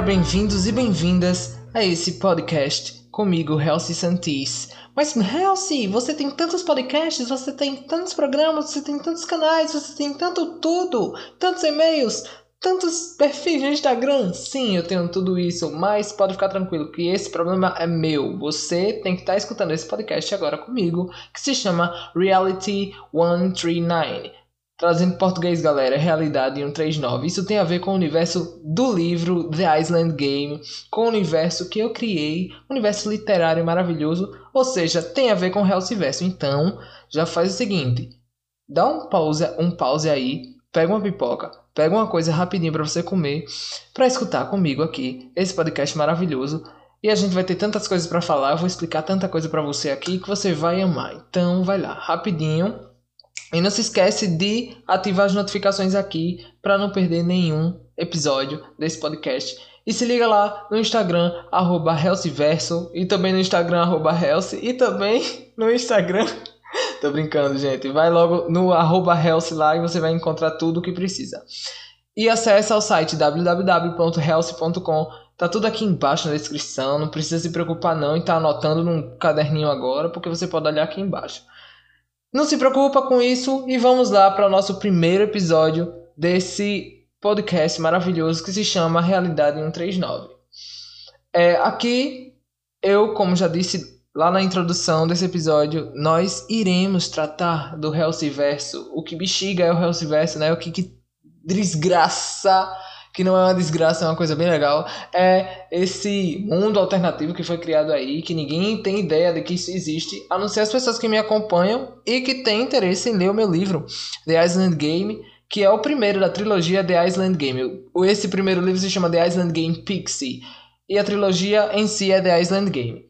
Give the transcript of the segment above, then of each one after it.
bem-vindos e bem-vindas a esse podcast comigo, Helcy Santis. Mas, Helcy, você tem tantos podcasts, você tem tantos programas, você tem tantos canais, você tem tanto tudo, tantos e-mails, tantos perfis no Instagram. Sim, eu tenho tudo isso, mas pode ficar tranquilo que esse problema é meu. Você tem que estar tá escutando esse podcast agora comigo, que se chama Reality 139. Trazendo português, galera, Realidade 139. Isso tem a ver com o universo do livro The Island Game, com o universo que eu criei, um universo literário maravilhoso, ou seja, tem a ver com o Hellciverso. Então, já faz o seguinte, dá um pause, um pause aí, pega uma pipoca, pega uma coisa rapidinho para você comer, para escutar comigo aqui esse podcast maravilhoso. E a gente vai ter tantas coisas para falar, eu vou explicar tanta coisa para você aqui que você vai amar. Então, vai lá, rapidinho e não se esquece de ativar as notificações aqui para não perder nenhum episódio desse podcast. E se liga lá no Instagram, arroba e também no Instagram, arroba e também no Instagram. Tô brincando, gente. Vai logo no arroba lá e você vai encontrar tudo o que precisa. E acesse ao site www.health.com. Tá tudo aqui embaixo na descrição. Não precisa se preocupar não estar tá anotando num caderninho agora, porque você pode olhar aqui embaixo. Não se preocupa com isso e vamos lá para o nosso primeiro episódio desse podcast maravilhoso que se chama Realidade 139. É, aqui eu, como já disse lá na introdução desse episódio, nós iremos tratar do Hellciverso. O que bexiga é o Hellciverso, né? O que, que desgraça que não é uma desgraça, é uma coisa bem legal, é esse mundo alternativo que foi criado aí, que ninguém tem ideia de que isso existe, a não ser as pessoas que me acompanham e que têm interesse em ler o meu livro, The Island Game, que é o primeiro da trilogia The Island Game. Esse primeiro livro se chama The Island Game Pixie, e a trilogia em si é The Island Game.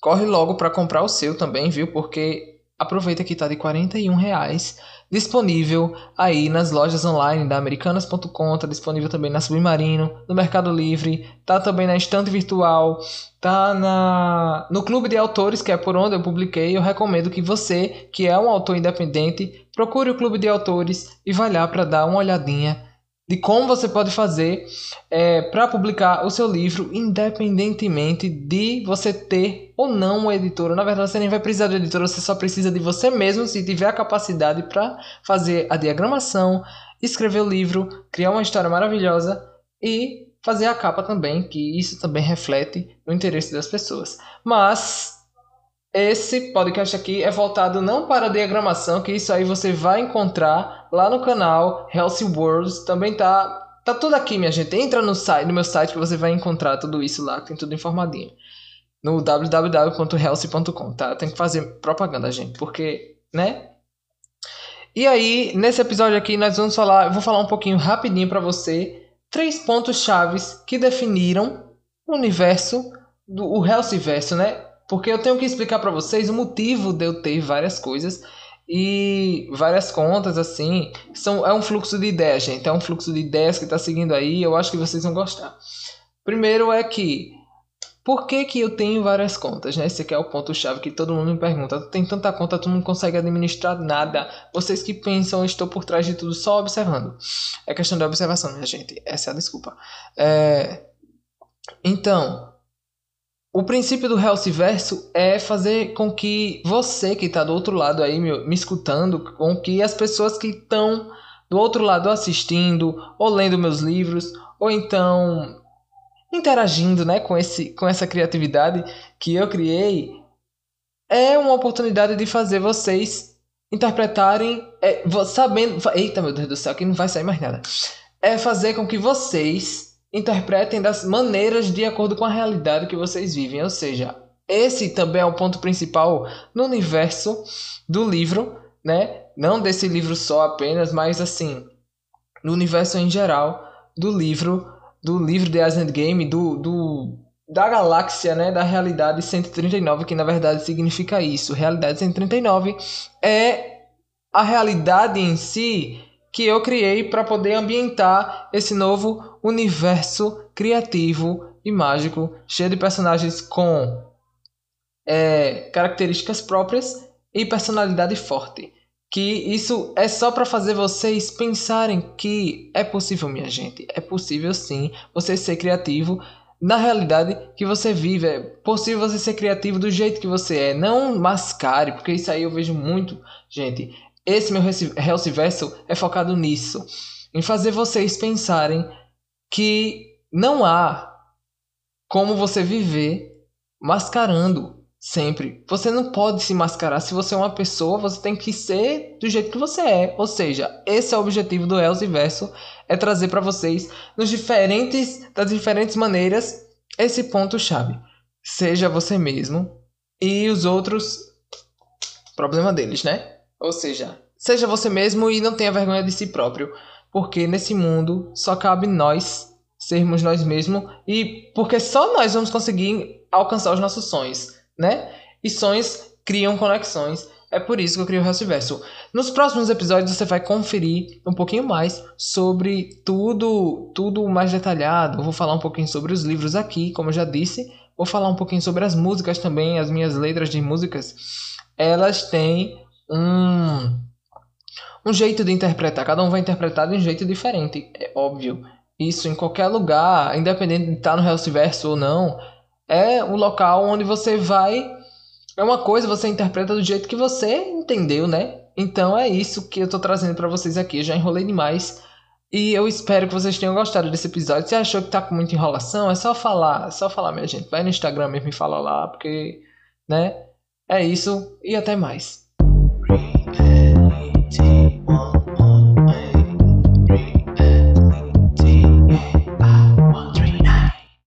Corre logo para comprar o seu também, viu? Porque aproveita que tá de 41 reais disponível aí nas lojas online da Americanas.com, tá disponível também na Submarino, no Mercado Livre, tá também na estante virtual, tá na no Clube de Autores, que é por onde eu publiquei. Eu recomendo que você, que é um autor independente, procure o Clube de Autores e vá lá para dar uma olhadinha de como você pode fazer é, para publicar o seu livro, independentemente de você ter ou não uma editora. Na verdade, você nem vai precisar de editora, você só precisa de você mesmo se tiver a capacidade para fazer a diagramação, escrever o livro, criar uma história maravilhosa e fazer a capa também, que isso também reflete no interesse das pessoas. Mas esse podcast aqui é voltado não para a diagramação, que isso aí você vai encontrar lá no canal Healthy Worlds. Também tá tá tudo aqui, minha gente. Entra no site, no meu site que você vai encontrar tudo isso lá, tem tudo informadinho. No www.healthy.com, tá? Tem que fazer propaganda, gente, porque, né? E aí, nesse episódio aqui nós vamos falar, eu vou falar um pouquinho rapidinho para você três pontos chaves que definiram o universo do o Healthyverso, né? Porque eu tenho que explicar para vocês o motivo de eu ter várias coisas e várias contas assim. São, é um fluxo de ideias, gente. É um fluxo de ideias que está seguindo aí. Eu acho que vocês vão gostar. Primeiro é que por que, que eu tenho várias contas? Né? Esse aqui é o ponto-chave que todo mundo me pergunta. Tem tanta conta, tu não consegue administrar nada. Vocês que pensam, eu estou por trás de tudo só observando. É questão de observação, minha gente. Essa é a desculpa. É... Então, o princípio do Hellciverso é fazer com que você que está do outro lado aí me, me escutando, com que as pessoas que estão do outro lado assistindo, ou lendo meus livros, ou então interagindo né, com, esse, com essa criatividade que eu criei, é uma oportunidade de fazer vocês interpretarem, é, sabendo. Eita, meu Deus do céu, aqui não vai sair mais nada. É fazer com que vocês interpretem das maneiras de acordo com a realidade que vocês vivem. Ou seja, esse também é o ponto principal no universo do livro, né? Não desse livro só apenas, mas assim, no universo em geral do livro, do livro The Island Game, do, do da galáxia, né, da realidade 139, que na verdade significa isso. Realidade 139 é a realidade em si que eu criei para poder ambientar esse novo universo criativo e mágico, cheio de personagens com é, características próprias e personalidade forte. que isso é só para fazer vocês pensarem que é possível, minha gente. É possível sim você ser criativo na realidade que você vive. É possível você ser criativo do jeito que você é. Não mascare, porque isso aí eu vejo muito, gente. Esse meu Verso é focado nisso. Em fazer vocês pensarem que não há como você viver mascarando sempre. Você não pode se mascarar. Se você é uma pessoa, você tem que ser do jeito que você é. Ou seja, esse é o objetivo do Elze Verso, é trazer para vocês nos diferentes das diferentes maneiras esse ponto chave. Seja você mesmo e os outros problema deles, né? Ou seja, seja você mesmo e não tenha vergonha de si próprio, porque nesse mundo só cabe nós sermos nós mesmos e porque só nós vamos conseguir alcançar os nossos sonhos né? E sonhos criam conexões. É por isso que eu crio o Verso. Nos próximos episódios você vai conferir um pouquinho mais sobre tudo, tudo mais detalhado. Eu vou falar um pouquinho sobre os livros aqui, como eu já disse. Vou falar um pouquinho sobre as músicas também, as minhas letras de músicas. Elas têm um um jeito de interpretar. Cada um vai interpretar de um jeito diferente, é óbvio. Isso em qualquer lugar, independente de estar no Verso ou não, é um local onde você vai. É uma coisa, você interpreta do jeito que você entendeu, né? Então é isso que eu tô trazendo para vocês aqui. Eu já enrolei demais. E eu espero que vocês tenham gostado desse episódio. Se achou que tá com muita enrolação, é só falar. É só falar, minha gente. Vai no Instagram e fala lá, porque, né? É isso. E até mais.